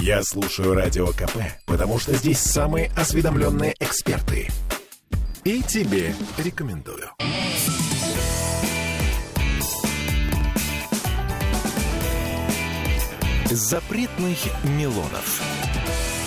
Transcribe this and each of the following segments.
Я слушаю Радио КП, потому что здесь самые осведомленные эксперты. И тебе рекомендую. Запретных Милонов.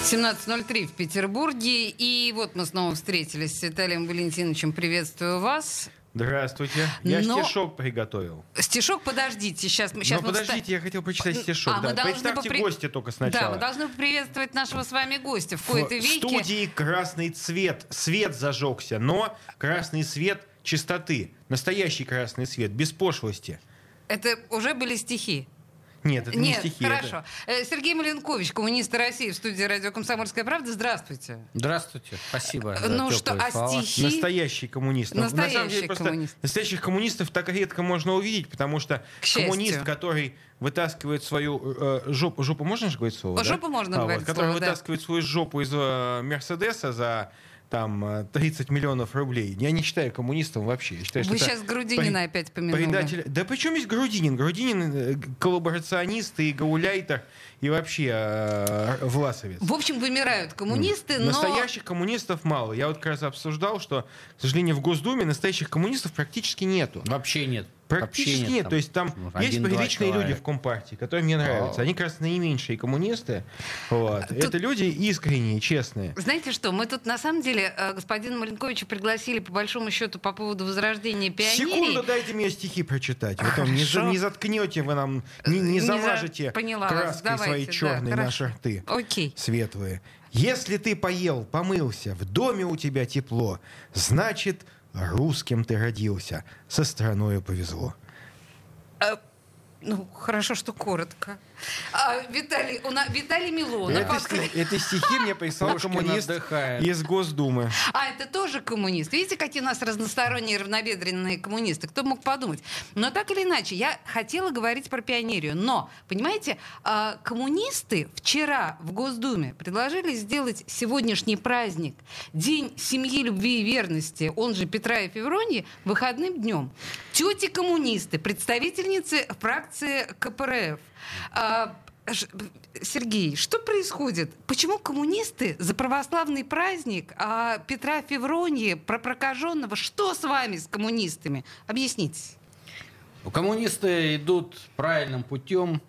17.03 в Петербурге. И вот мы снова встретились с Виталием Валентиновичем. Приветствую вас. Здравствуйте. Я Но- стишок приготовил. Стишок, подождите. Сейчас, мы- сейчас Но мы подождите, вста- я хотел прочитать стишок. А, мы да. должны Представьте попри- гостя только Да, сначала. мы должны приветствовать нашего с вами гостя. В В кои-то веке. студии красный цвет. Свет зажегся, но красный свет чистоты. Настоящий красный свет, без пошлости. Это уже были стихи. Нет, это Нет, не стихи. хорошо. Э, Сергей Маленкович, коммунист России в студии радио «Комсомольская правда». Здравствуйте. Здравствуйте, спасибо. за Ну что, а слова. стихи? Это настоящий коммунист. На самом Настоящий деле просто коммунист. настоящих коммунистов так редко можно увидеть, потому что К счастью. коммунист, который вытаскивает свою э, жопу, жопу можно же говорить слово? О, да? жопу можно А, говорить вот, который слово, да. вытаскивает свою жопу из э, Мерседеса за там э, 30 миллионов рублей. Я не считаю коммунистом вообще. Я считаю, Вы что сейчас Грудинина пред- опять помянули. Предатель. Да причем есть Грудинин? Грудинин э, коллаборационист и гауляйтер и вообще э, власовец. В общем, вымирают коммунисты, но... Настоящих коммунистов мало. Я вот как раз обсуждал, что, к сожалению, в Госдуме настоящих коммунистов практически нету. Вообще нет. Практически нет. там, То есть там ну, есть приличные люди в Компартии, которые мне нравятся. Они как раз наименьшие коммунисты. Вот. Это люди искренние, честные. Знаете что, мы тут на самом деле э, господина Маленковича пригласили по большому счету по поводу возрождения пионерии. Секунду дайте мне стихи прочитать. Вы там не, за- не заткнете вы нам, не, не Не за- замажете поняла вас. краской Давайте, свои да, черные хорошо. наши рты. Окей. светлые. Если ты поел, помылся, в доме у тебя тепло, значит, русским ты родился, со страною повезло. Ну, хорошо, что коротко. А, Виталий, у нас, Виталий Милонов. Это, откры- сти- это стихи мне прислал коммунист отдыхает. из Госдумы. А, это тоже коммунист. Видите, какие у нас разносторонние, равноведренные коммунисты? Кто мог подумать? Но так или иначе, я хотела говорить про пионерию. Но, понимаете, а, коммунисты вчера в Госдуме предложили сделать сегодняшний праздник, День семьи, любви и верности, он же Петра и Февронии, выходным днем. Тети-коммунисты, представительницы фракции КПРФ, а, Сергей, что происходит? Почему коммунисты за православный праздник, а Петра Февронии, про прокаженного, что с вами, с коммунистами? Объясните. Ну, Коммунисты идут правильным путем.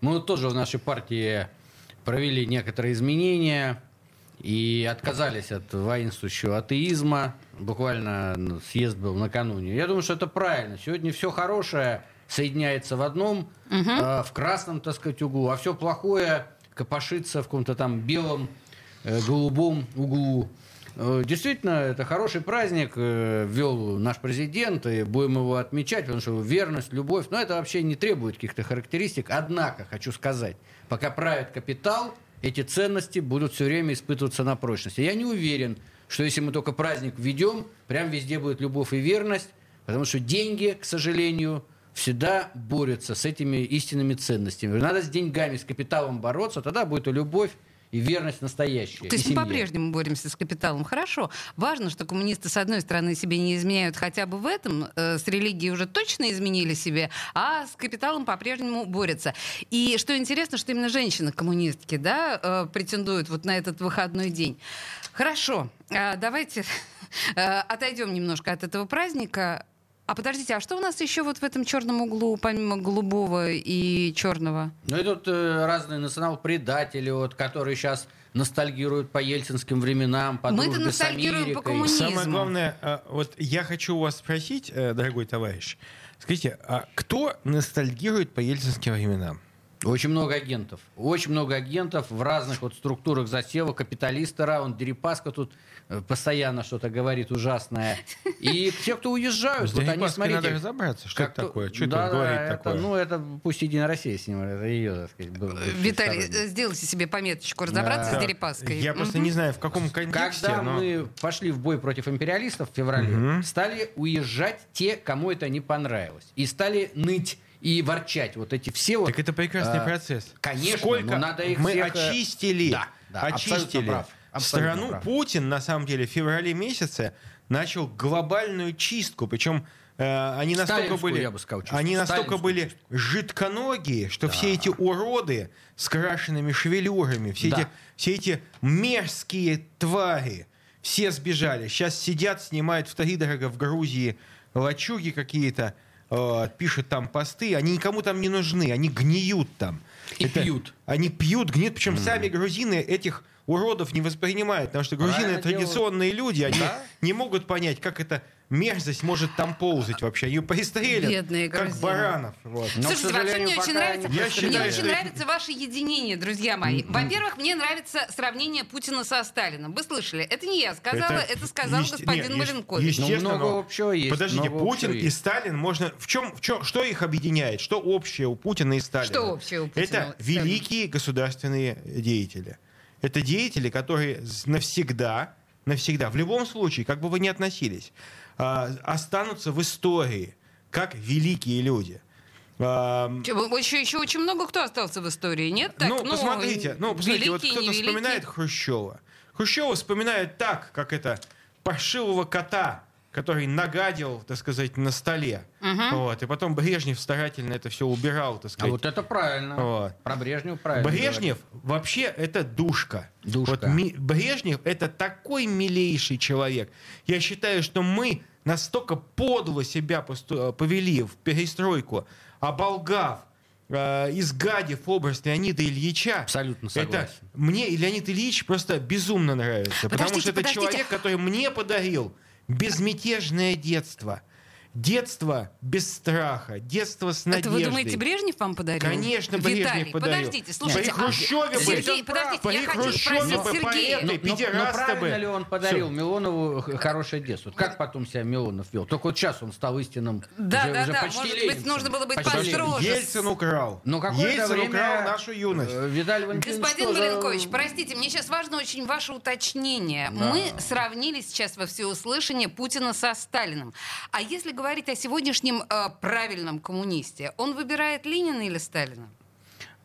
Мы вот тоже в нашей партии провели некоторые изменения и отказались от воинствующего атеизма. Буквально ну, съезд был накануне. Я думаю, что это правильно. Сегодня все хорошее соединяется в одном, э, в красном, так сказать, углу, а все плохое копошится в каком-то там белом, э, голубом углу. Э, Действительно, это хороший праздник э, ввел наш президент, и будем его отмечать, потому что верность, любовь, но это вообще не требует каких-то характеристик. Однако, хочу сказать, пока правит капитал, эти ценности будут все время испытываться на прочность. И я не уверен, что если мы только праздник введем, прям везде будет любовь и верность, потому что деньги, к сожалению, всегда борются с этими истинными ценностями. Надо с деньгами, с капиталом бороться, тогда будет и любовь, и верность настоящая. То есть мы по-прежнему боремся с капиталом. Хорошо. Важно, что коммунисты, с одной стороны, себе не изменяют хотя бы в этом, э, с религией уже точно изменили себе, а с капиталом по-прежнему борются. И что интересно, что именно женщины-коммунистки да, э, претендуют вот на этот выходной день. Хорошо. А, Давайте э, отойдем немножко от этого праздника. А подождите, а что у нас еще вот в этом черном углу, помимо голубого и черного? Ну, идут э, разные национал-предатели, вот, которые сейчас ностальгируют по ельцинским временам, по Мы-то ностальгируем по Америкой. коммунизму. Самое главное, э, вот я хочу у вас спросить, э, дорогой товарищ, скажите, а кто ностальгирует по ельцинским временам? Очень много агентов. Очень много агентов в разных вот структурах засева. Капиталисты раунд, Дерипаска тут э, постоянно что-то говорит ужасное. И те, кто уезжают, вот они, смотрите... надо разобраться, что это такое, что это говорит такое. Ну, это пусть Единая Россия с ним, это ее, так сказать, бывший Виталий, э, сделайте себе пометочку, разобраться с Дерипаской. Я просто не знаю, в каком контексте, Когда мы пошли в бой против империалистов в феврале, стали уезжать те, кому это не понравилось. И стали ныть и ворчать. Вот эти все вот... Так это прекрасный а, процесс. конечно, Сколько но надо их мы всех, э, очистили, Да, да, очистили прав, страну. прав. Путин, на самом деле, в феврале месяце начал глобальную чистку. Причем э, они настолько были, я бы сказал, чувство. они настолько были жидконогие, что все эти уроды с крашенными шевелюрами, все, Да. эти, все эти мерзкие твари, все сбежали. Сейчас сидят, снимают вторидорого в Грузии лачуги какие-то, э, пишут там посты, они никому там не нужны, они гниют там. И пьют. Они пьют, гниют, причем сами грузины этих уродов не воспринимают, потому что грузины Правильно делают. традиционные люди, они Да. не могут понять, как эта мерзость может там ползать вообще. Они пристрелят, Бедные как грузины. баранов. Вот. Но, Слушайте, вообще мне очень нравится, Я мне считаю, очень что- нравится ваше единение, друзья мои. Во-первых, мне нравится сравнение Путина со Сталином. Вы слышали? Это не я сказала, это, сказал есте- господин нет, Маленкович. естественно, Ну, много но- общего есть, Подождите, много Путин и есть. Сталин можно... В чем, в чем, что их объединяет? Что общее у Путина и Сталина? Что общее у Путина Это великие государственные деятели. Это деятели, которые навсегда, навсегда, в любом случае, как бы вы ни относились, а, останутся в истории как великие люди. А, Еще, еще очень много кто остался в истории, нет? Так, ну, посмотрите, ну, посмотрите, вот великие, кто-то вспоминает Хрущева. Хрущева вспоминает так, как это паршивого кота, который нагадил, так сказать, на столе. Вот, и потом Брежнев старательно это все убирал, так А сказать. вот это правильно. Вот. Про Брежнева правильно. Брежнев вообще это душка. Душка. Вот ми- Брежнев это такой милейший человек. Я считаю, что мы настолько подло себя посту- повели в перестройку, оболгав, э, изгадив образ Леонида Ильича. Абсолютно Это согласен. мне и Леонид Ильич просто безумно нравится. потому Подождите, что это подождите. человек, который мне подарил безмятежное детство. Детство без страха, детство с Это надеждой. вы думаете, Брежнев вам подарил? Конечно, Брежнев Виталий, подарил. подождите, слушайте. При Хрущеве а, бы- Сергей, подождите, При я хочу Хрущеве спросить бы Сергея. Но, но- но правильно бы. ли он подарил Всё. Милонову хорошее детство? Как потом себя Милонов вел? Только вот сейчас он стал истинным Да, уже, да, уже да, почти может быть, ленинцем. нужно было быть Почти построже. Ельцин украл. Но Ельцин время, украл нашу юность. э, Виталий Валентинович Господин Маленкович, простите, мне сейчас важно очень ваше уточнение. Мы сравнили сейчас во всеуслышание Путина со Сталиным. А если говорить о сегодняшнем э, правильном коммунисте, он выбирает Ленина или Сталина?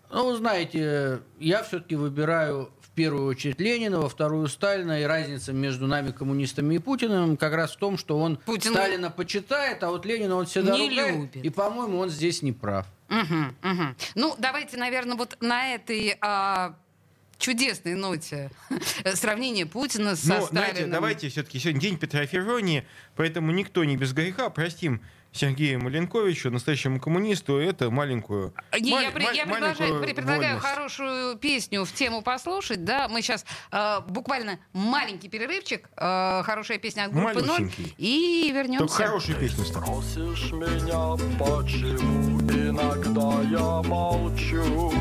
Ну, знаете, я все-таки выбираю в первую очередь Ленина, во вторую Сталина, и разница между нами, коммунистами и Путиным, как раз в том, что он Путин- Сталина почитает, а вот Ленина он всегда Не ругает, любит. и, по-моему, он здесь не прав. Мгм, мгм. Ну, давайте, наверное, вот на этой а, чудесной ноте сравнение Путина со Ну, Сталиным. знаете, давайте все-таки сегодня день Петра Ферронии, поэтому никто не без греха. Простим Сергею Маленковичу, настоящему коммунисту, это маленькую... Не, маль- я, при- маль- я предлагаю вольность. хорошую песню в тему послушать. Да, мы сейчас буквально маленький перерывчик, э, хорошая песня от группы «Ноль», и вернемся. Только хорошую песню ставь. Просишь меня, почему иногда я молчу?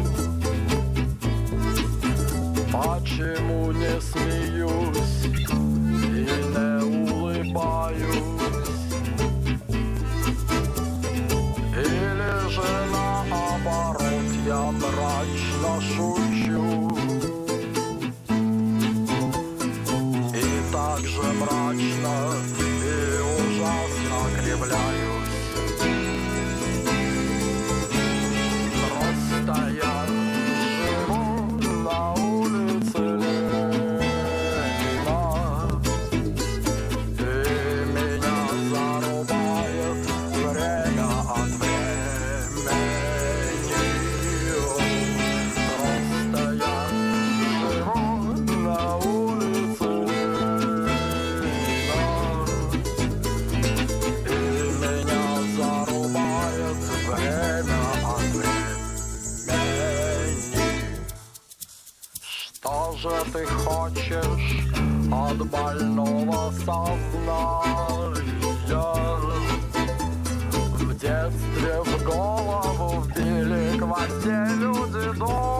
Почему не смеюсь и не улыбаюсь? Хочешь от больного сознания? В детстве в голову вбили гвозди люди добрые.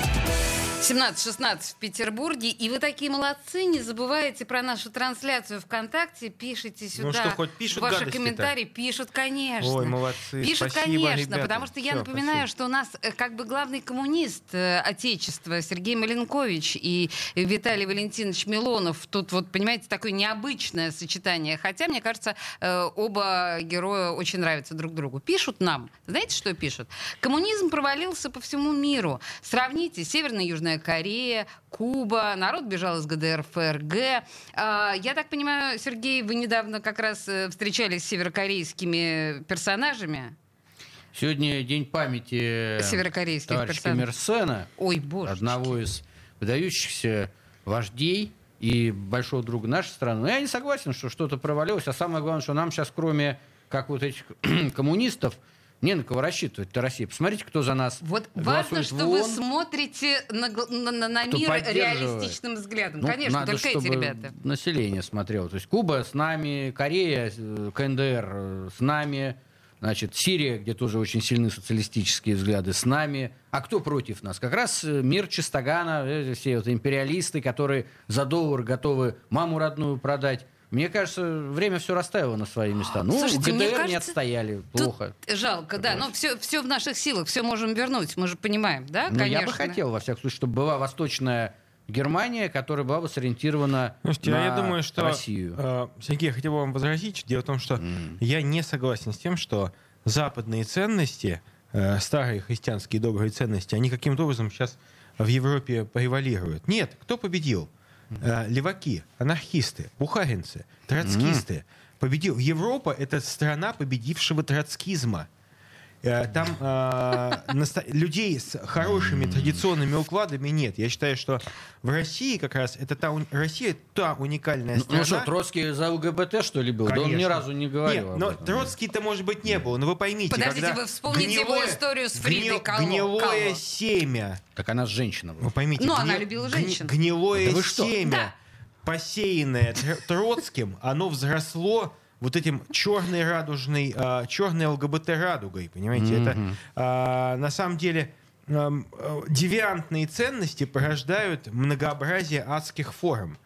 17-16 в Петербурге. И вы такие молодцы, не забывайте про нашу трансляцию ВКонтакте, пишите сюда. Ну что, хоть пишут Ваши комментарии пишут, конечно. Ой, молодцы. Пишут, Спасибо, конечно, ребята. потому что я Всё, напоминаю, спасибо. что у нас э, как бы главный коммунист э, Отечества Сергей Маленкович и Виталий Валентинович Милонов. Тут вот, понимаете, такое необычное сочетание. Хотя, мне кажется, э, оба героя очень нравятся друг другу. Пишут нам. Знаете, что пишут? Коммунизм провалился по всему миру. Сравните Северная и Южная Корея, Куба, народ бежал из ГДР, ФРГ. А, Я так понимаю, Сергей, вы недавно как раз э, встречались с северокорейскими персонажами. Сегодня день памяти Северокорейских товарища персонажей. Мерсена, Ой, боже. одного из выдающихся вождей и большого друга нашей страны. Но я не согласен, что что-то провалилось. А самое главное, что нам сейчас, кроме как вот этих коммунистов, не на кого рассчитывать. Это Россия. Посмотрите, кто за нас Вот важно, что вы смотрите на, на- на- Кто мир реалистичным взглядом. Ну, Конечно, надо, только чтобы эти ребята. население смотрело. То есть Куба с нами, Корея, э, КНДР э, с нами, значит, Сирия, где тоже очень сильны социалистические взгляды, с нами. А кто против нас? Как раз э, мир Чистогана, все вот империалисты, которые за доллар готовы маму родную продать. Мне кажется, время все расставило на свои места. Ну, Слушайте, ГДР мне не кажется, отстояли. Плохо. Тут жалко, да. Но все, все в наших силах, все можем вернуть, мы же понимаем, да, Но конечно. я бы хотел, во всяком случае, чтобы была восточная Германия, которая была бы сориентирована Слушайте, на а я думаю, что... Россию. э, Сергей, я хотел бы вам возразить. Дело в том, что я не согласен с тем, что западные ценности, э, старые христианские добрые ценности, они каким-то образом сейчас в Европе превалируют. Нет, кто победил? Э, леваки, анархисты, бухаринцы, троцкисты. Победил. Европа — это страна победившего троцкизма. Э, Там э, наста- людей с хорошими традиционными укладами нет. Я считаю, что в России как раз это та Россия та уникальная Ну, страна. ну что, Троцкий за ЛГБТ, что ли, был? Да он ни Конечно. разу не говорил Нет, об но этом. Троцкий-то, может быть, не был. Но вы поймите, Подождите, когда вы вспомните его гнилое- историю с Фридой Кало- Гнилое Кало. семя. Так она же женщина была. Вы поймите. Ну, она гни- любила гни- женщин. Гнилое Да вы что? семя, Да. посеянное Тр- Троцким, оно взросло вот этим черной радужной, а, черной ЛГБТ радугой, понимаете? Это а, на самом деле э, девиантные ценности порождают многообразие адских форм.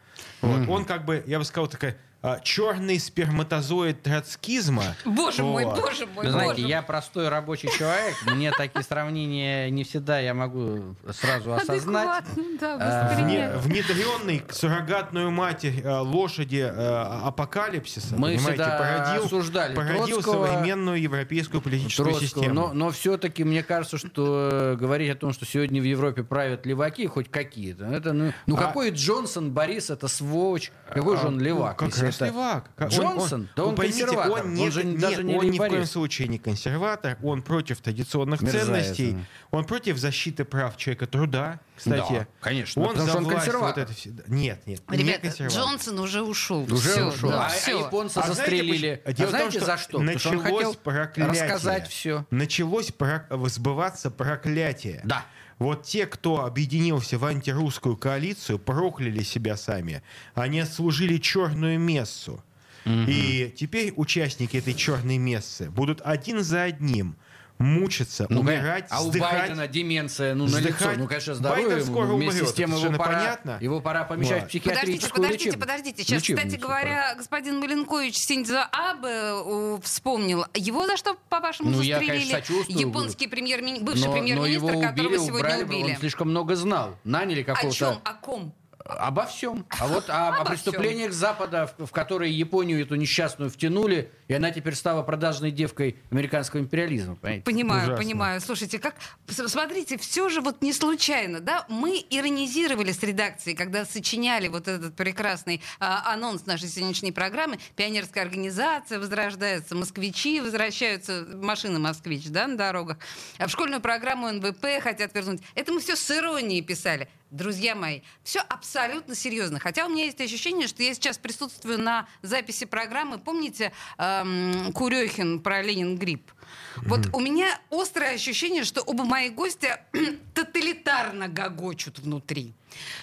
Вот. Он как бы, я бы сказал, такая черный сперматозоид троцкизма. Боже мой, Вот. боже мой, Вы знаете, боже я простой рабочий человек, мне такие сравнения не всегда я могу сразу осознать. А, внедренный к суррогатную матерь э, лошади э, апокалипсиса, Мы всегда породил, осуждали породил современную европейскую политическую систему. Но, но все-таки мне кажется, что э, говорить о том, что сегодня в Европе правят леваки, хоть какие-то, это ну, ну А- какой Джонсон, Борис, это сволочь, какой же он левак? Как если раз это- левак. Как- Джонсон? Да вы он поймите, консерватор. Он, не, Он же нет, даже не он ни в коем случае не консерватор. Он против традиционных Мерзавец ценностей. он. Он против защиты прав человека труда, кстати. Да, конечно, Он потому за что он консерватор. вот это все. Нет, нет, не Ребята, консерватор. Джонсон уже ушел. Уже Всё, ушел. да, а, а всё. японцы А знаете застрелили. почему? А том, знаете, что за что? Он началось хотел проклятие. рассказать все. Началось про- сбываться проклятие. Да. Вот те, кто объединился в антирусскую коалицию, прокляли себя сами. Они отслужили черную мессу. И теперь участники этой черной мессы будут один за одним мучиться, Ну, умирать, а у вздыхать. Байдена деменция, ну, на лицо. вздыхать. Ну, конечно, здоровье Байден скоро вместе умрет, с тем его пора, понятно. его пора помещать Вот. в психиатрическую Подождите, лечеб- подождите, подождите. Сейчас, лечебницу, кстати говоря, господин Маленкович Синдзо Абе э, вспомнил. Его за что, по-вашему, Ну, я, застрелили? конечно, сочувствую. Японский премьер-министр, бывший премьер-министр, которого убили, сегодня убрали, убили. он слишком много знал. Наняли О чем? какого-то О ком? Обо всем. А вот о, о преступлениях Запада, в, в которые Японию эту несчастную втянули, и она теперь стала продажной девкой американского империализма. Понимаете? Понимаю, Ужасно. понимаю. Слушайте, как смотрите, все же вот не случайно, да? Мы иронизировали с редакцией, когда сочиняли вот этот прекрасный а, анонс нашей сегодняшней программы. Пионерская организация возрождается, москвичи возвращаются, машины москвич, да, на дорогах. А в школьную программу НВП хотят вернуть. Это мы все с иронией писали. Друзья мои, все абсолютно серьезно. Хотя у меня есть ощущение, что я сейчас присутствую на записи программы. Помните эм, Курехин про Ленин грипп? Вот у меня острое ощущение, что оба мои гостя тоталитарно гогочут внутри.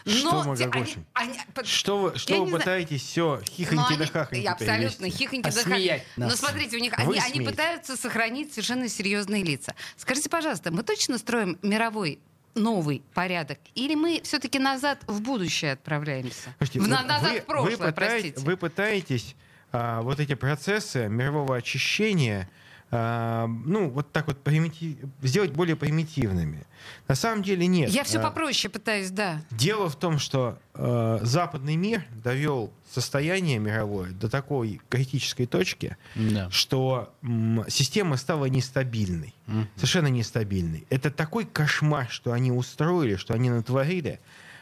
Что мы они- гогочем? они- по- Что вы, что вы пытаетесь все хихоньки да они- хахоньки Абсолютно, хихоньки да хахоньки. Но смотрите, у них они, они пытаются сохранить совершенно серьезные лица. Скажите, пожалуйста, мы точно строим мировой новый порядок? Или мы все-таки назад в будущее отправляемся? Слушайте, в, вот назад вы, в прошлое, вы, пытаете- простите. вы пытаетесь а, вот эти процессы мирового очищения ну, вот так вот примити- сделать более примитивными. На самом деле нет. Я все А, попроще пытаюсь, да. Дело в том, что э, западный мир довел состояние мировое до такой критической точки, Да. что м, система стала нестабильной. Мгм. Совершенно нестабильной. Это такой кошмар, что они устроили, что они натворили.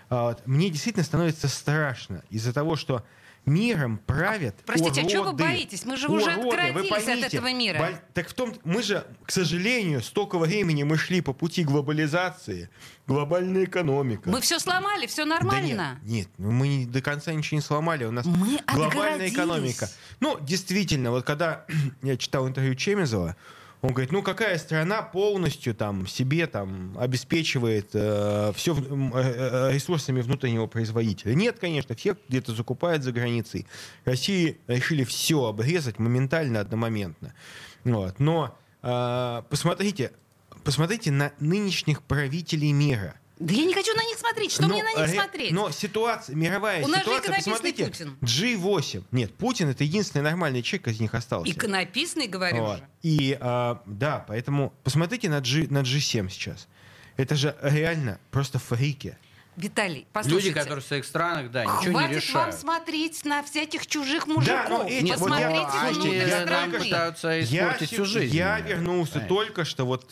А, вот, мне действительно становится страшно из-за того, что миром правят Простите, а чего вы уроды. боитесь? Мы же уже Уроды, вы откоротились от поймите. этого мира. Боль- Так в том, мы же, к сожалению, столько времени мы шли по пути глобализации, глобальная экономика. Мы все сломали, все Да нормально. нет, нет, ну мы до конца ничего не сломали. У нас Мы глобальная отгородились. экономика. Ну, действительно, вот когда я читал интервью Чемизова, он говорит, ну какая страна полностью там себе там обеспечивает все ресурсами внутреннего производителя? Нет, конечно, все где-то закупают за границей. России решили все обрезать моментально, одномоментно. Вот. Но э, посмотрите, посмотрите на нынешних правителей мира. Да я не хочу на них смотреть. Что Но, мне на них ре- смотреть? Но ситуация, мировая У нас же ситуация, посмотрите, Путин. G8. Нет, Путин это единственный нормальный человек из них остался. Иконописный, говорю Вот. же. И а, да, поэтому посмотрите на, G, на G7 сейчас. Это же реально просто фрики. Виталий, послушайте. Люди, которые в своих странах, да, ничего не Хватит вам решают. смотреть на всяких чужих мужиков. но эти- вот Посмотрите я- а внутрь эти страны. нам пытаются Я, всю жизнь. я вернулся Понимаете? только что вот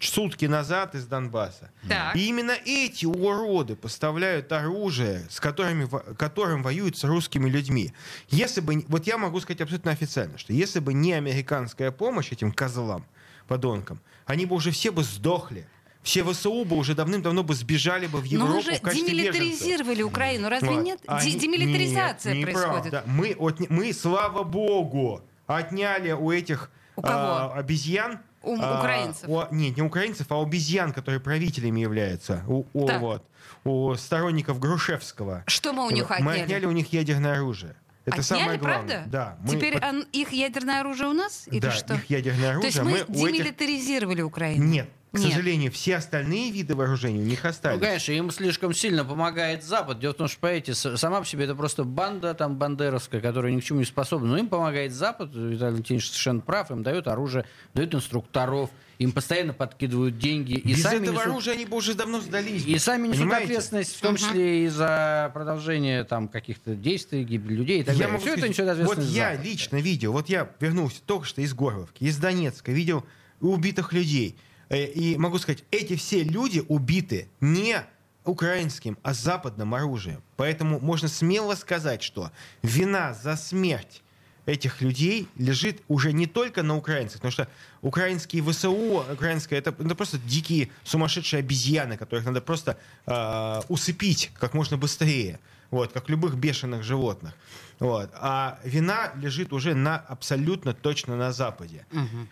сутки назад из Донбасса. Так. И именно эти уроды поставляют оружие, с которыми, которым воюют с русскими людьми. Если бы, вот я могу сказать абсолютно официально, что если бы не американская помощь этим козлам, подонкам, они бы уже все бы сдохли. Все ВСУ бы уже давным-давно бы сбежали бы в Но Европу мы же в качестве беженцев. демилитаризировали Украину, разве Вот. нет? А демилитаризация нет, не происходит. правда. Мы, отня- мы, слава богу, отняли у этих У кого? а, обезьян. У а, украинцев. у- нет, не украинцев, а обезьян, которые правителями являются. У, у, вот, у сторонников Грушевского. Что мы у них Мы отняли? отняли у них ядерное оружие. Это Отняли, самое главное. правда? Да. мы Теперь под- он- их ядерное оружие у нас? Или да, что? их ядерное То оружие. есть мы у этих- демилитаризировали Украину? Нет, к Нет. сожалению, все остальные виды вооружений у них Ну, остались. конечно, им слишком сильно помогает Запад. Дело в том, что, понимаете, сама по себе это просто банда там бандеровская, которая ни к чему не способна. Но им помогает Запад, Виталий Валентинович совершенно прав, им дает оружие, дают инструкторов, им постоянно подкидывают деньги. И Без сами этого несут- оружия они бы уже давно сдались. И сами несут Понимаете? ответственность, в том числе и за продолжение там каких-то действий, гибель людей и так Я далее. могу Все это сказать, несет вот ответственность я Запад. лично видел, вот я вернулся только что из Горловки, из Донецка, видел убитых людей. Э, И могу сказать, эти все люди убиты не украинским, а западным оружием. Поэтому можно смело сказать, что вина за смерть этих людей лежит уже не только на украинцах, потому что украинские ВСУ, украинское, это, это просто дикие сумасшедшие обезьяны, которых надо просто э, усыпить как можно быстрее, вот, как любых бешеных животных. Вот. А вина лежит уже на абсолютно точно на Западе.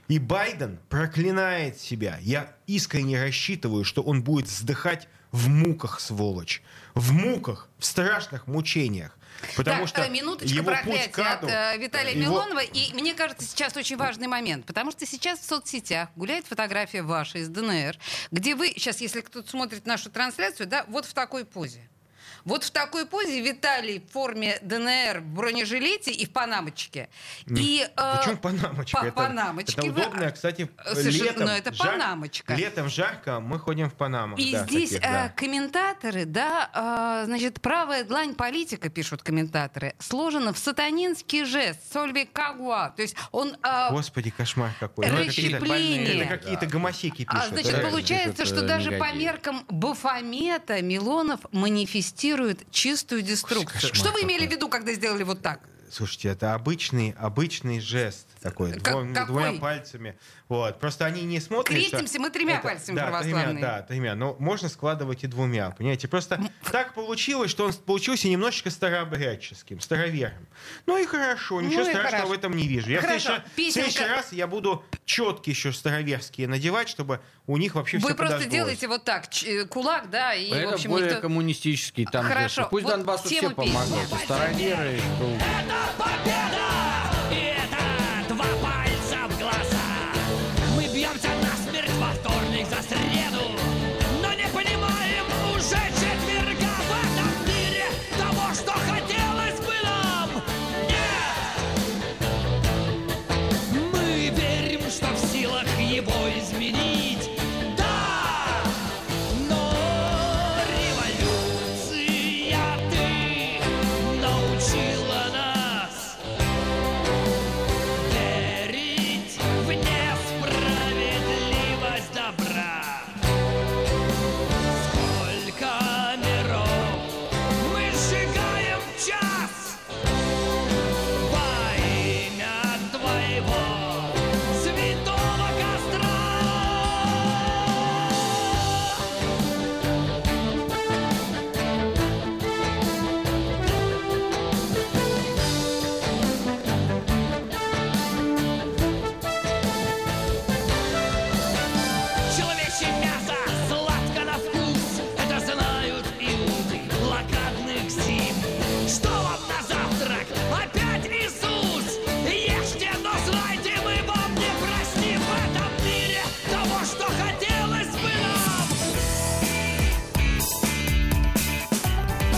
И Байден проклинает себя. Я искренне рассчитываю, что он будет вздыхать в муках, сволочь. В муках, в страшных мучениях. Потому так, что э, минуточка его путь проклятия к аду, от э, Виталия его- Милонова. И мне кажется, сейчас очень важный момент, потому что сейчас в соцсетях гуляет фотография ваша из ДНР, где вы, сейчас, если кто-то смотрит нашу трансляцию, да, вот в такой позе. Вот в такой позе Виталий в форме ДНР в бронежилете и в панамочке. И, э, Почему панамочка? по- это, панамочке это удобно, кстати, Совершенно, летом. но это жар- панамочка. Летом жарко, мы ходим в панамах. И да, здесь таких, э, да. комментаторы, да, э, значит, правая длань политика, пишут комментаторы, сложена в сатанинский жест, сольви кагуа. То есть он... э, Господи, кошмар какой. Ну, это какие-то- расщепление. Это какие-то гомосеки пишут. А, значит, реально. получается, что даже по меркам Бафомета Милонов манифестирует чистую деструкцию. Что вы имели в виду, когда сделали вот так? Слушайте, это обычный, обычный жест такой, Как- двум- какой? двумя пальцами. Вот. Просто они не смотрят. что Крестимся мы тремя это- пальцами да, православные. Тремя, да, тремя. Но можно складывать и двумя, понимаете? Просто так получилось, что он получился немножечко старообрядческим, староверным. Ну и хорошо, ничего Ну и страшного хорошо. в этом не вижу. Я в Хорошо, следующий, в следующий раз я буду четки еще староверские надевать, чтобы у них вообще Вы все просто делаете вот так, э, кулак, да, и, Это в общем, более никто- коммунистический там Хорошо. Пусть вот Донбассу все помогают. песни. Староверы, ну, И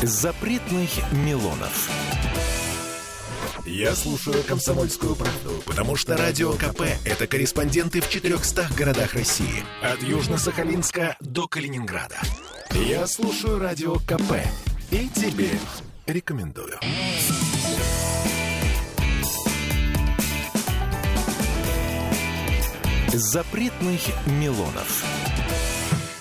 Запретных Милонов. Я слушаю «Комсомольскую правду», потому что «Радио КП» — это корреспонденты в 400 городах России. От Южно-Сахалинска до Калининграда. Я слушаю «Радио КП» и тебе рекомендую. Запретных Милонов.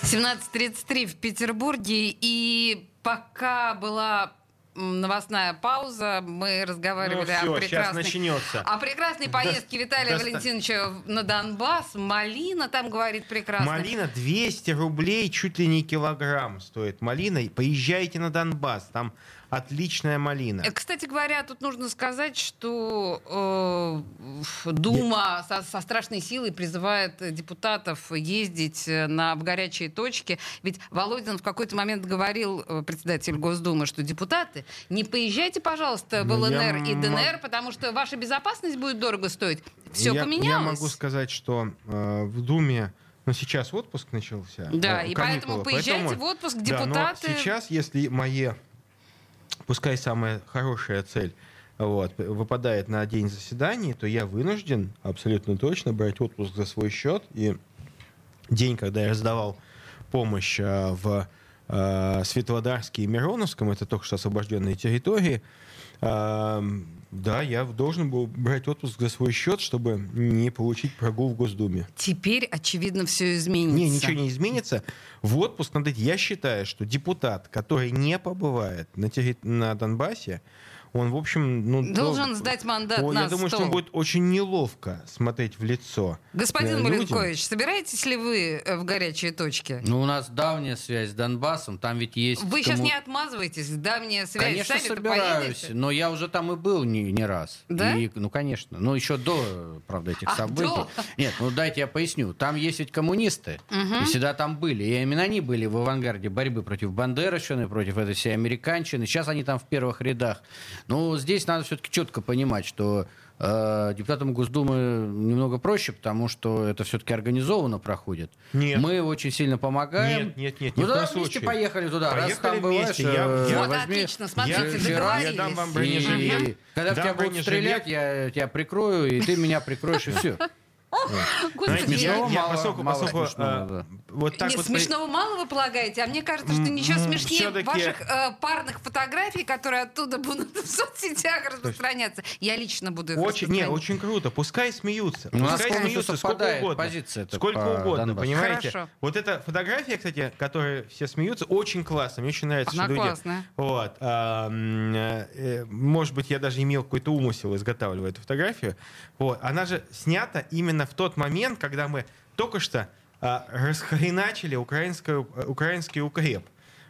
17.33 в Петербурге. И пока была новостная пауза, мы разговаривали Ну всё, о прекрасной... О прекрасной поездке Виталия доста- Валентиновича на Донбасс. Малина там говорит прекрасно. Малина 200 рублей, чуть ли не килограмм стоит малина. Поезжайте на Донбасс, там отличная малина. Э, Кстати говоря, тут нужно сказать, что э, Дума со, со страшной силой призывает депутатов ездить э, на, в горячие точки. Ведь Володин в какой-то момент говорил, э, председатель Госдумы, что депутаты, не поезжайте, пожалуйста, в Ну, я ЛНР и мог- ДНР, потому что ваша безопасность будет дорого стоить. Все я, поменялось. Я могу сказать, что э, в Думе, ну сейчас отпуск начался. Да, э, и каникулы, поэтому поезжайте поэтому- в отпуск, Да, но депутаты. сейчас, если мои, пускай самая хорошая цель, вот, выпадает на день заседаний, то я вынужден абсолютно точно брать отпуск за свой счет. И день, когда я раздавал помощь э, в э, Светлодарске и Мироновском, это только что освобожденные территории, да, я должен был брать отпуск за свой счет, чтобы не получить прогул в Госдуме. Теперь, очевидно, все изменится. Не, ничего не изменится. В отпуск надо идти. Я считаю, что депутат, который не побывает на, терри- на Донбассе, он, в общем, ну, Должен дол- сдать мандат О, на Я думаю, что стол. он будет очень неловко смотреть в лицо. Господин э, людям. Маленкович, собираетесь ли вы э, в горячие точки? Ну, у нас давняя связь с Донбассом, там ведь есть... Вы сейчас кому- не отмазываетесь, давняя связь. Конечно, Сами-то собираюсь, поедете. но я уже там и был не, не раз. Да? И, ну, конечно. Ну, еще до, правда, этих А, событий. до? Нет, ну дайте я поясню. Там есть ведь коммунисты, и всегда там были. И именно они были в авангарде борьбы против бандеровщины, против этой всей американщины. Сейчас они там в первых рядах Но здесь надо все-таки четко понимать, что э, депутатам Госдумы немного проще, потому что это все-таки организованно проходит. Нет. Мы очень сильно помогаем. Нет, нет, нет, Ну в да, коем вместе случае. поехали туда. Раз Поехали там бываешь, вместе. Я- э, я- Вот возьми- отлично, смотрите, Я- договорились. я дам вам И, бронежилет. когда в Дам тебя будут бронежилет. стрелять, я тебя прикрою, и ты меня прикроешь, и все. Смешного смешного, мало вы полагаете, а мне кажется, что ничего смешнее ваших э, парных фотографий, которые оттуда будут в соцсетях распространяться. Я лично буду их Очень, не, очень круто. Пускай смеются. У нас Пускай смеются сколько угодно. Сколько угодно, понимаете? Вот эта фотография, кстати, которой все смеются, очень классно. Мне очень нравится, что люди... Вот. э, может быть, я даже имел какой-то умысел, изготавливая эту фотографию. Вот. Она же снята именно в тот момент, когда мы только что а, расхреначили украинскую, э, украинский укреп.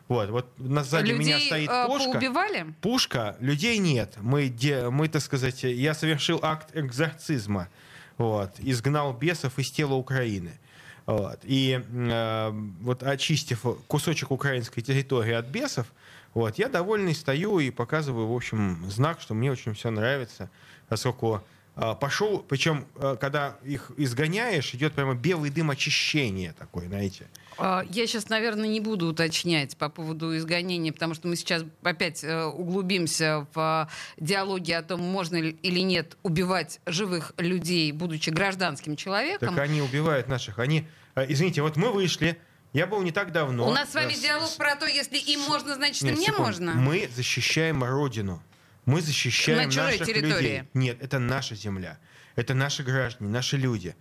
Вот, вот на, сзади меня Людей стоит э, пушка. поубивали? Пушка, людей нет. Мы, де, мы, так сказать, я совершил акт экзорцизма. Вот, изгнал бесов из тела Украины. Вот, и э, вот очистив кусочек украинской территории от бесов, вот, я довольный стою и показываю, в общем, знак, что мне очень все нравится, поскольку пошел, причем, э, когда их изгоняешь, идет прямо белый дым очищения такой, знаете. А, Я сейчас, наверное, не буду уточнять по поводу изгонения, потому что мы сейчас опять э, углубимся в диалоги о том, можно ли или нет убивать живых людей, будучи гражданским человеком. Так они убивают наших. Они, извините, вот мы вышли, я был не так давно. У нас с вами диалог про то, если им можно, значит, и мне можно. Мы защищаем Родину. Мы защищаем На наших территории. людей. Нет, это наша земля. Это наши граждане, наши люди.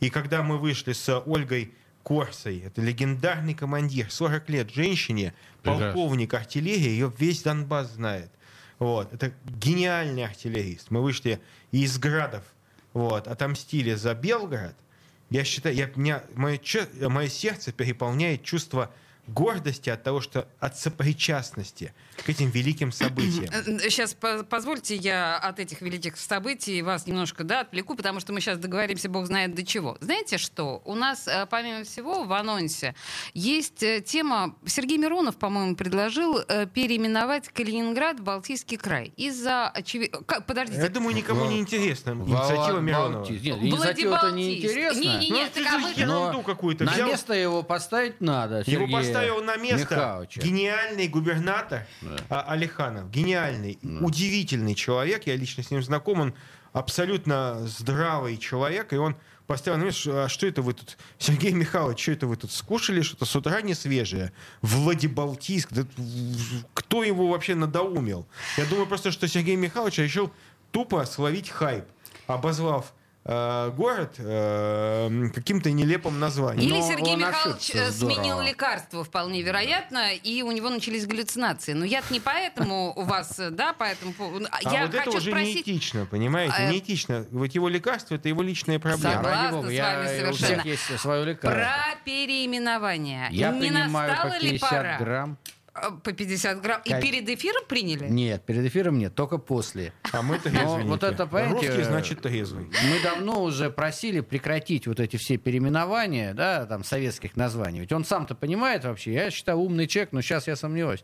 И когда мы вышли с Ольгой Корсой, это легендарный командир, 40 лет женщине, полковник артиллерии, ее весь Донбасс знает. Вот. Это гениальный артиллерист. Мы вышли из Градов, вот, отомстили за Белгород. Я считаю, я, меня, мое, мое сердце переполняет чувство гордости от того, что от сопричастности к этим великим событиям. Сейчас позвольте я от этих великих событий вас немножко да, отвлеку, потому что мы сейчас договоримся, бог знает до чего. Знаете что? У нас, э, помимо всего, в анонсе есть э, тема... Сергей Миронов, по-моему, предложил э, переименовать Калининград в Балтийский край. Из-за очевидно... Подождите. Я думаю, никому не интересна инициатива Миронова. Нет, инициатива-то не интересна. Ты а же вы- ерунду какую-то на взял. место его поставить надо. Его Сергея поставил на место Михайловича. гениальный губернатор а, Алиханов. Гениальный, удивительный человек. Я лично с ним знаком. Он абсолютно здравый человек. И он поставил на место, что, а что это вы тут, Сергей Михайлович, что это вы тут скушали что-то с утра не свежее? Владибалтийск. Да, кто его вообще надоумил? Я думаю просто, что Сергей Михайлович решил тупо словить хайп, обозвав э, город э, каким-то нелепым названием. Или Но Сергей Михайлович ошибся э, сменил здорово. лекарство, вполне вероятно, и у него начались галлюцинации. Но я не поэтому у вас, да, поэтому... А я вот это хочу уже спросить... неэтично, понимаете? Э, Неэтично. Вот его лекарство это его личная проблема. Согласна. Ради бога, с я- вами у совершенно. всех есть свое лекарство. Про переименование. Я не принимаю настало по ли 50 пора? грамм. Э, По 50 грамм. И перед эфиром приняли? Нет, перед эфиром нет, только после. А мы Но трезвенники. вот это, понимаете, Русский значит трезвый. Мы давно уже просили прекратить вот эти все переименования, да, там, советских названий. Ведь он сам-то понимает вообще, я считаю, умный человек, но сейчас я сомневаюсь.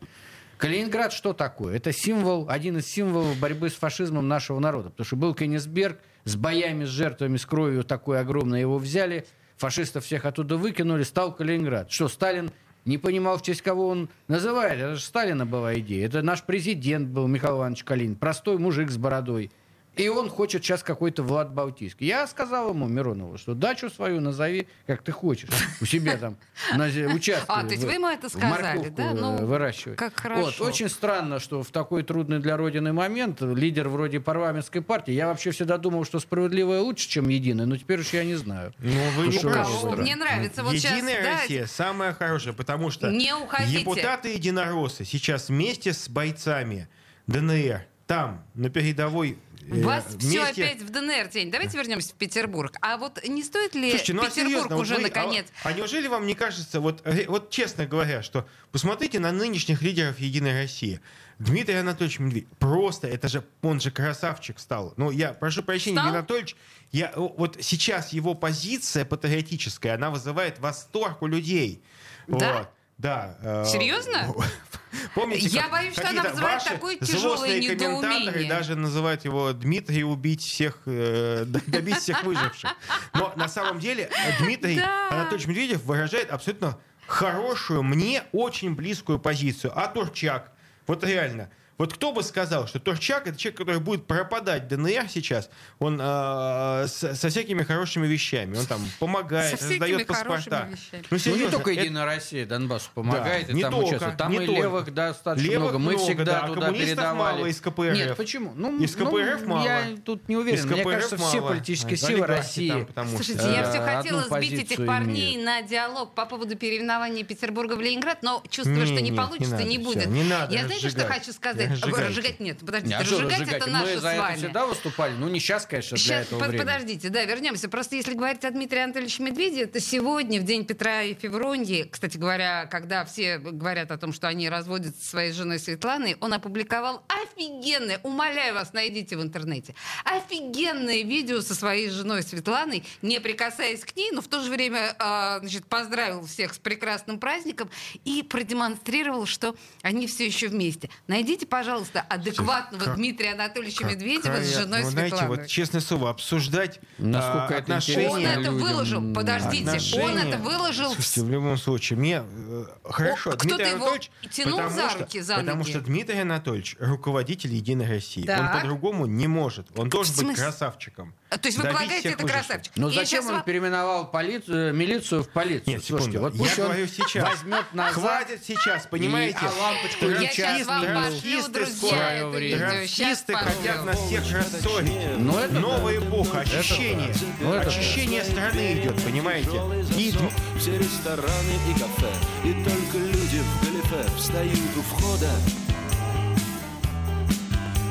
Калининград что такое? Это символ, один из символов борьбы с фашизмом нашего народа. Потому что был Кенигсберг с боями, с жертвами, с кровью такой огромной. Его взяли, фашистов всех оттуда выкинули, стал Калининград. Что, Сталин не понимал, в честь кого он называет? Это же Сталина была идея. Это наш президент был, Михаил Иванович Калинин. Простой мужик с бородой. И он хочет сейчас какой-то Влад Балтийский. Я сказал ему, Миронову, что дачу свою назови, как ты хочешь, у себя там на участке. А, то есть вы ему это сказали, да? Ну, э, выращивать. как Вот, хорошо. очень странно, что в такой трудный для Родины момент лидер вроде парламентской партии, я вообще всегда думал, что справедливое лучше, чем единое, но теперь уж я не знаю. Ну, вы не правы. Мне нравится. Вот сейчас, Единая да, Россия самая хорошая, потому что Не уходите. депутаты единороссы сейчас вместе с бойцами ДНР там, на передовой э, Вас все месте- опять в ДНР тень. Давайте вернемся в Петербург. А вот не стоит ли Слушайте, ну а Петербург вот уже вы- наконец? А, а неужели вам не кажется, вот, э, вот честно говоря, что посмотрите на нынешних лидеров Единой России. Дмитрий Анатольевич Медведев, просто, это же, он же красавчик стал. Ну, я прошу прощения, Стал? Дмитрий Анатольевич, я, вот сейчас его позиция патриотическая, она вызывает восторг у людей. Да? Вот. Да. э, Серьезно? Помните, Я боюсь, что она вызывает такое тяжелое недоумение. даже называют его Дмитрий убить всех, э, добить всех выживших. Но на самом деле э, Дмитрий Да. Анатольевич Медведев выражает абсолютно хорошую, мне очень близкую позицию. А Турчак, вот реально, вот кто бы сказал, что Турчак это человек, который будет пропадать ДНР сейчас, он э, с- со всякими хорошими вещами, он там помогает, Со всякими раздает хорошими паспорта. Ну, Ну, не серьезно, только это- Единая Россия Донбассу помогает, Да, и не там только, участвует. Там не и только. левых достаточно Левых много. Мы много, всегда да, туда передавали. мало из КПРФ. Нет, почему? Ну, Из КПРФ ну, мало. Я тут не уверен. Из Мне КПРФ кажется, все мало. политические А, силы России. там, потому что- Слушайте, я все хотела сбить этих парней имеют. на диалог по поводу переименования Петербурга в Ленинград, но чувствую, что не, получится, не, будет. не надо я знаете, что хочу сказать? Разжигать нет, подождите, Не, а разжигать, разжигать? это Мы наше за с это вами. всегда выступали. Ну, не сейчас, конечно, для этого под- времени. подождите, да, вернемся. Просто если говорить о Дмитрии Анатольевиче Медведеве, то сегодня, в день Петра и Февроньи, кстати говоря, когда все говорят о том, что они разводятся со своей женой Светланой, он опубликовал офигенное, умоляю вас, найдите в интернете, офигенное видео со своей женой Светланой, не прикасаясь к ней, но в то же время а, значит, поздравил всех с прекрасным праздником и продемонстрировал, что они все еще вместе. Найдите, пожалуйста, адекватного Как- Дмитрия Анатольевича Какая- Медведева с женой ну, знаете, Светланой. вот честное слово, обсуждать Насколько а, это отношения... Он это людям. выложил. Подождите, он отношения- это выложил. в Слушайте, в любом случае, мне э, хорошо, О, кто-то Дмитрий его Анатольевич, тянул потому за руки, за потому ноги. что Дмитрий Анатольевич руководитель Единой России. Так. Он по-другому не может. Он должен быть смысле? красавчиком. А, То есть вы полагаете, это красавчик? Но Я зачем он переименовал полицию, милицию в полицию? Нет, Слушайте, секунду. вот пусть я он говорю сейчас. возьмет назад. Хватит сейчас, понимаете? а лампочку Я не щас вам пошлю, друзья, скоро это видео. Хотят нас всех рассорить. Ну, это Новая да. эпоха, очищение. Ну, это да. страны идет, понимаете? И все рестораны и кафе И только люди в галифе встают у входа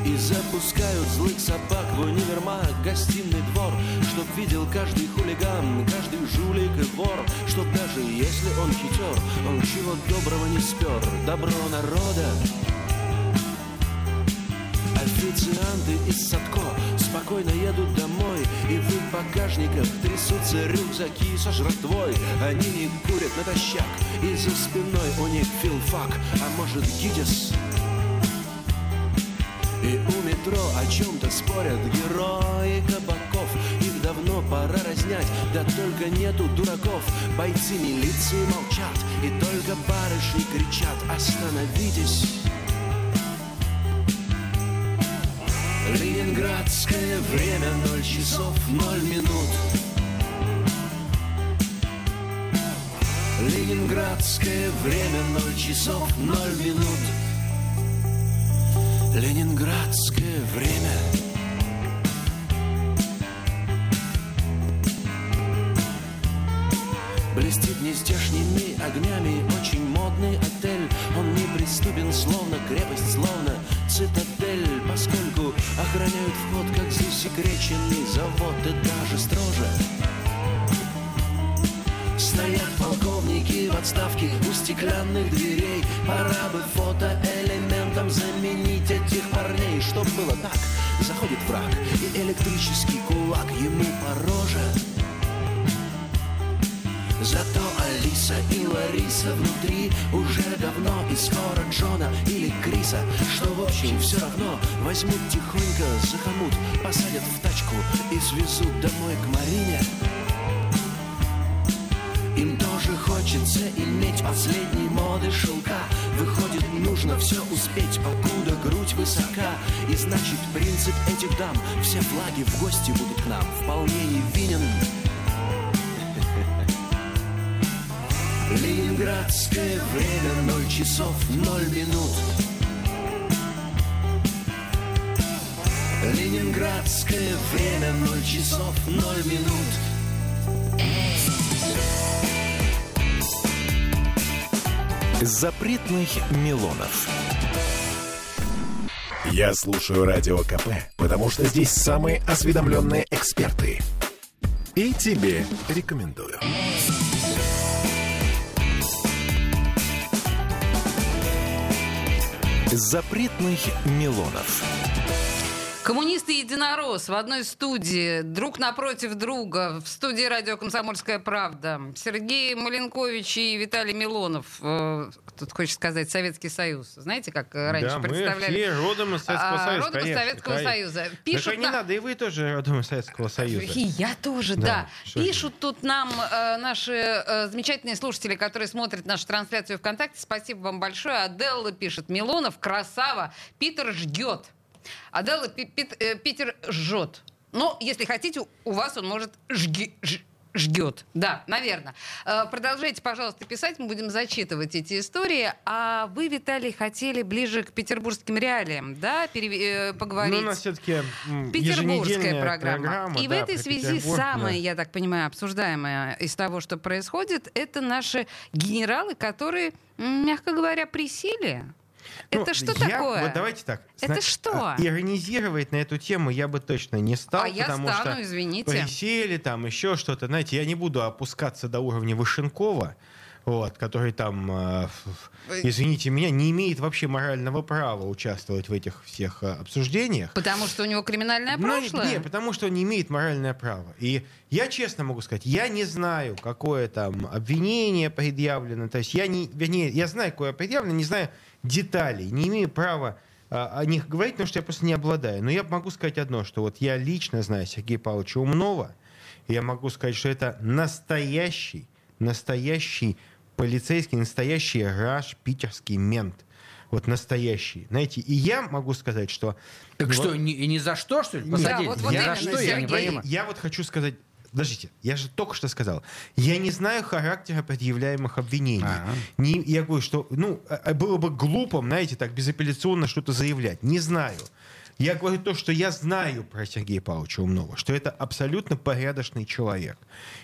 И запускают злых собак в универмаг Гостиный двор, чтоб видел каждый хулиган Каждый жулик и вор Чтоб даже если он хитер Он чего доброго не спер Добро народа Официанты из Садко спокойно едут домой И в багажниках трясутся рюкзаки со жратвой. Они не курят натощак И за спиной у них филфак, а может гидес? И у метро о чем-то спорят герои кабаков. Их давно пора разнять, да только нету дураков. Бойцы милиции молчат, и только барышни кричат Остановитесь Ленинградское время ноль часов ноль минут. Ленинградское время ноль часов ноль минут. Ленинградское время. Блестит нездешними огнями очень модный отель. Он неприступен, словно крепость, словно цитадель Поскольку охраняют вход, как засекреченный завод И даже строже. Стоят полковники в отставке у стеклянных дверей. Пора бы фотоэлементом заменить этих парней. Чтоб было так, заходит враг И электрический кулак ему по роже. Зато Алиса и Лариса внутри уже давно И скоро Что в общем все равно Возьмут тихонько за хомут Посадят в тачку и свезут домой к Марине. Им тоже хочется иметь последней моды шелка. Выходит, нужно все успеть, покуда грудь высока. И значит, принцип этих дам Все флаги в гости будут к нам. Вполне невинен. Ленинградское время ноль часов ноль минут Ленинградское время ноль часов ноль минут Запретных Милонов. Я слушаю Радио КП, потому что здесь самые осведомленные эксперты. И тебе рекомендую. Запретных Милонов. Коммунисты и единорос в одной студии, друг напротив друга, в студии радио «Комсомольская правда». Сергей Маленкович и Виталий Милонов. Э, Тут хочется сказать Советский Союз. Знаете, как э, раньше да, мы представляли? все родом из Советского А, Союза. родом из конечно, Советского конечно. Союза. Так Пишут и не на- надо, и вы тоже родом из Советского Союза. И я тоже, да. Да. Пишут тут нам э, наши э, замечательные слушатели, которые смотрят нашу трансляцию ВКонтакте. Спасибо вам большое. Аделла пишет. Милонов, красава. Питер ждет. Пит- э, Питер жжет. Но, если хотите, у- вас он может жги- ж- ждет. Да, наверное. Э, Продолжайте, пожалуйста, писать, мы будем зачитывать эти истории. А вы, Виталий, хотели ближе к петербургским реалиям, да, пере- э, поговорить? Ну, у нас все-таки Петербургская программа. И в да, этой про связи самое, да. я так понимаю, обсуждаемое из того, что происходит, это наши генералы, которые, мягко говоря, присели. Ну, это что я- такое? Вот давайте так. Это Зна- что? а, Иронизировать на эту тему я бы точно не стал, А я потому стану, что извините. присели там еще что-то. Знаете, я не буду опускаться до уровня Вышенкова, вот, который там, э, извините меня, не имеет вообще морального права участвовать в этих всех э, обсуждениях. Потому что у него криминальное Ну, прошлое. не, потому что он не имеет моральное право. И я честно могу сказать, я не знаю, какое там обвинение предъявлено. То есть я не, вернее, я знаю, какое предъявлено, не знаю деталей, не имею права а, о них говорить, потому что я просто не обладаю. Но я могу сказать одно, что вот я лично знаю Сергея Павловича Умнова, и я могу сказать, что это настоящий, настоящий полицейский, настоящий раш питерский мент. Вот настоящий. Знаете, и я могу сказать, что... Так вот- что, ни, и ни за что, что ли, посадили? вот- вот Ни за что, я не понимаю. Я вот хочу сказать, подождите, я же только что сказал, я не знаю характера предъявляемых обвинений. Ага. Не, я говорю, что, ну, а- было бы глупо, знаете, так безапелляционно что-то заявлять. Не знаю. Я говорю то, что я знаю про Сергея Павловича Умнова, что это абсолютно порядочный человек.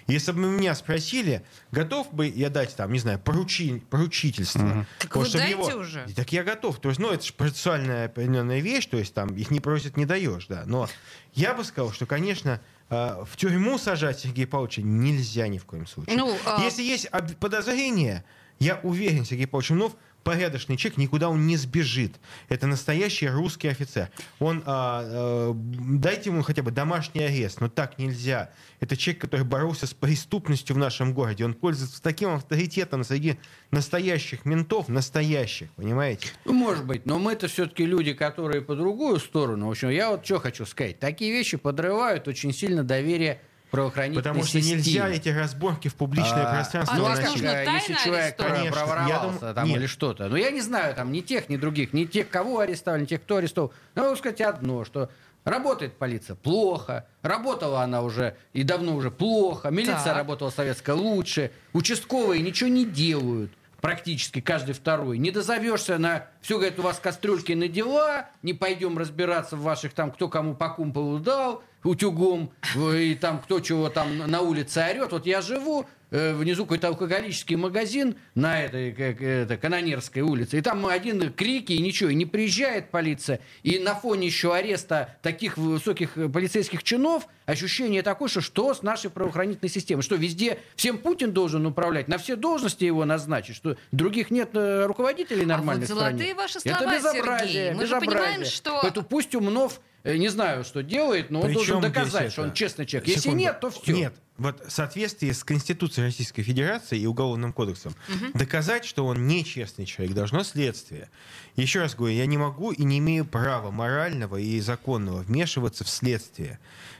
Если бы меня спросили, готов бы я дать там, не знаю, поручи- поручительство. Так вот вы дайте уже. Так я готов. То есть, ну, это же процессуальная определенная вещь, то есть там их не просят, не даешь, да. Но я бы сказал, что, конечно, в тюрьму сажать Сергея Павловича нельзя ни в коем случае. Ну, а- Если есть подозрение, я уверен, Сергей Павлович Умнов порядочный человек, никуда он не сбежит. Это настоящий русский офицер. Он, а, а, дайте ему хотя бы домашний арест, но так нельзя. Это человек, который боролся с преступностью в нашем городе. Он пользуется таким авторитетом среди настоящих ментов, настоящих, понимаете? Ну, Может быть, но мы-то все-таки люди, которые по другую сторону. В общем, я вот что хочу сказать. Такие вещи подрывают очень сильно доверие правоохранительной Потому что системе. нельзя эти разборки в публичное А, пространство а то есть выносить. нужно Если человек я проворовался думаю- там нет. или что-то. Но я не знаю там ни тех, ни других, ни тех, кого арестовали, ни тех, кто арестовал. Но могу сказать одно, что работает полиция плохо, работала она уже и давно уже плохо, милиция Так. работала советская лучше, участковые ничего не делают практически каждый второй. Не дозовешься на все, говорит, у вас кастрюльки на дела, не пойдем разбираться в ваших там, кто кому по кумполу дал, утюгом, и там кто чего там на улице орет. Вот я живу, внизу какой-то алкоголический магазин на этой как, это, Канонерской улице, и там один крики, и ничего, и не приезжает полиция, и на фоне еще ареста таких высоких э, полицейских чинов ощущение такое, что что с нашей правоохранительной системой, что везде всем Путин должен управлять, на все должности его назначить, что других нет э, руководителей А вот в стране. золотые ваши Это слова, безобразие, Сергей. Мы же безобразие. понимаем, что- Поэтому пусть Умнов, э, не знаю, что делает, но он Причем должен доказать, это? что он честный человек. Если Секунду. нет, то все. Нет, вот в соответствии с Конституцией Российской Федерации и Уголовным кодексом доказать, что он нечестный человек, должно следствие. Еще раз говорю, я не могу и не имею права морального и законного вмешиваться в следствие.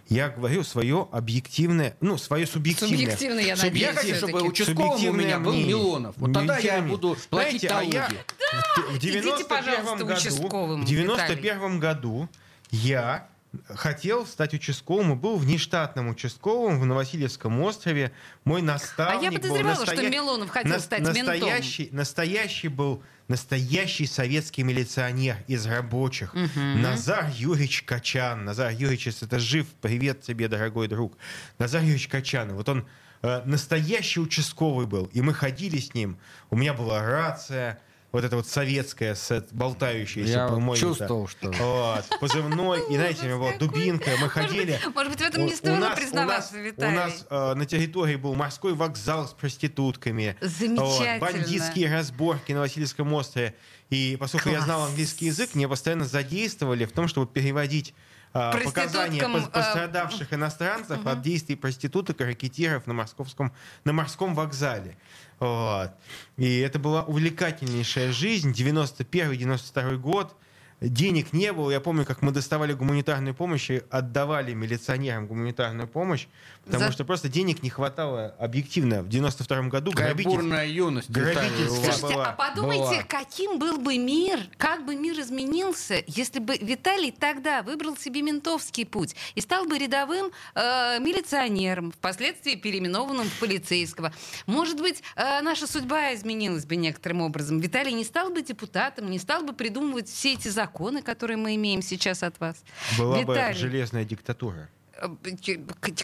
Я говорю свое объективное, ну, свое субъективное. Субъективно, я Субъективное. надеюсь, Я хочу, чтобы участковым у Субъективное меня был мнение. Милонов. Вот тогда я Субъективное буду платить Знаете, а я налоги. в- в Идите, 91 пожалуйста, году, участковым, в 91 году я хотел стать участковым и был внештатным участковым в Новосильевском острове. Мой наставник А я был подозревала, что настоя- Милонов хотел нас- стать ментом. настоящий, настоящий был настоящий советский милиционер из рабочих. Назар Юрьевич Качан. Назар Юрьевич, если ты жив, привет тебе, дорогой друг. Назар Юрьевич Качан. Вот он э, настоящий участковый был. И мы ходили с ним. У меня была рация, вот эта вот советская, с болтающаяся Я по вот чувствовал, что- Вот, позывной. И знаете, у меня была дубинка. Мы ходили. может быть, в этом не стоило признаваться, у нас, Виталий. У нас э, на территории был морской вокзал с проститутками. Замечательно. Вот, бандитские разборки на Васильевском острове. И поскольку я знал английский язык, меня постоянно задействовали в том, чтобы переводить Проституткам, показания э, пострадавших иностранцев от действий проституток и ракетиров на, московском, на морском вокзале. Вот. И это была увлекательнейшая жизнь. 91-92 год. Денег не было. Я помню, как мы доставали гуманитарную помощь и отдавали милиционерам гуманитарную помощь, потому За- что просто денег не хватало объективно. В 92 году Какая грабитель- бурная юность. Грабительская. Слушайте, была. а подумайте, Была. каким был бы мир, как бы мир изменился, если бы Виталий тогда выбрал себе ментовский путь и стал бы рядовым э, милиционером, впоследствии переименованным в полицейского. Может быть, э, наша судьба изменилась бы некоторым образом. Виталий не стал бы депутатом, не стал бы придумывать все эти законы, которые мы имеем сейчас от вас. Была Виталий, бы железная диктатура. э?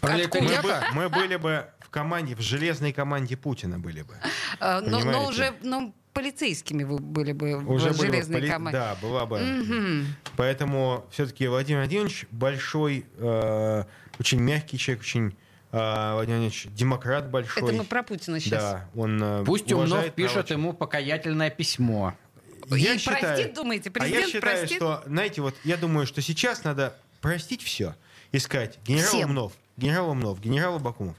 Мы, бы, мы были бы в команде, в железной команде Путина были бы. Э, но, но уже ну, полицейскими вы были бы Уже в были бы железной поли- команде. Да, была бы. Мгм. Поэтому все-таки Владимир Владимирович большой, э, очень мягкий человек, очень э, Владимир Владимирович демократ большой. Это мы про Путина сейчас. Да, он э, Пусть Умнов пишет права ему покаятельное письмо. Я И считаю- простит, думаете, А я президент считаю, простит? что, знаете, вот я думаю, что сейчас надо простить все, искать генерал Всем. Умнов, генерал Умнов, генерал Абакумов.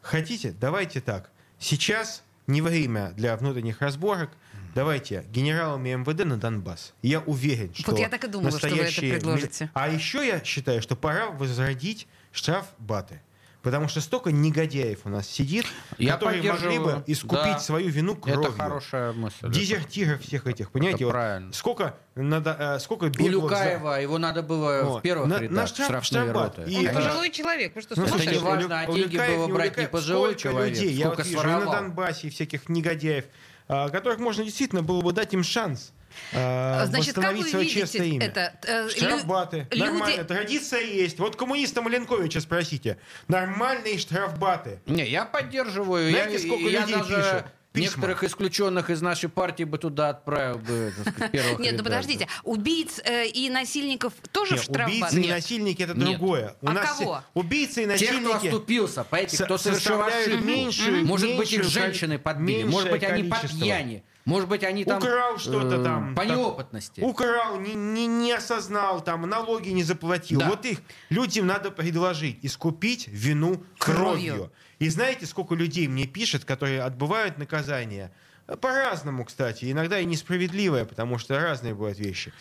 Хотите, давайте так. Сейчас не время для внутренних разборок. Давайте генералами МВД на Донбасс. Я уверен, что Вот я так и думала, что вы это настоящие предложите. А еще я считаю, что пора возродить штрафбаты. Потому что столько негодяев у нас сидит, Я которые могли бы искупить Да. свою вину кровью. Это хорошая мысль. Дезертиров всех этих, понимаете? Это вот правильно. Сколько, надо, э, сколько У беглых за- Люкаева его надо было Вот. в первых На- рядах на штраф- штрафбат. роты. И, Он э, пожилой человек, вы что, Ну, Это не важно, у а у деньги Люкаев было брать не пожилой Сколько человек, людей, я сколько вот вижу и на. Донбассе, и всяких негодяев, а, которых можно действительно было бы дать им шанс а, Значит, как вы свое видите честное имя. это? Э, лю- Штрафбаты. люди- Нормально. Традиция есть. Вот коммуниста Маленковича спросите. Нормальные штрафбаты. Не, я поддерживаю. Знаете, я, сколько я людей даже пишет письма? некоторых исключенных из нашей партии бы туда отправил бы, сказать, первых Нет, ну подождите, убийц э, и насильников тоже Не, в штрафбат? убийцы и Нет. насильники это Нет. другое. У А нас кого? убийцы и Те, кто насильники оступился, понимаете, со- кто совершил ошибку. меньшую- Может быть, их меньшую женщины подбили, может быть, они по пьяни, может быть, они там... Украл что-то э, там. По неопытности. Украл, не, не, не осознал, там, налоги не заплатил. Да. Вот их людям надо предложить, искупить вину кровью. Кровью. И знаете, сколько людей мне пишет, которые отбывают наказание? По-разному, кстати. Иногда и несправедливое, потому что разные бывают вещи.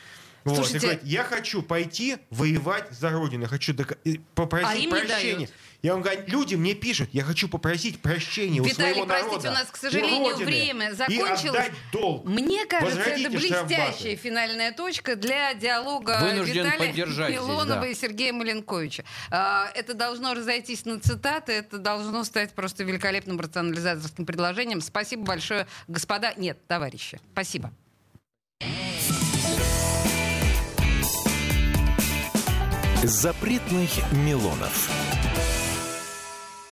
Вот, Слушайте- и говорят, я хочу пойти воевать за Родину, хочу и А попросить не прощения. Я вам говорю, люди мне пишут, я хочу попросить прощения у Виталий, своего простите, народа. у нас, к у сожалению, Родины, время закончилось. долг. Мне кажется, Возродите это блестящая штрафбаты. финальная точка для диалога Вынужден Виталия здесь, Милонова да. и Сергея Маленковича. А, Это должно разойтись на цитаты, это должно стать просто великолепным рационализаторским предложением. Спасибо большое, господа. Нет, товарищи. Спасибо. Запретных Милонов.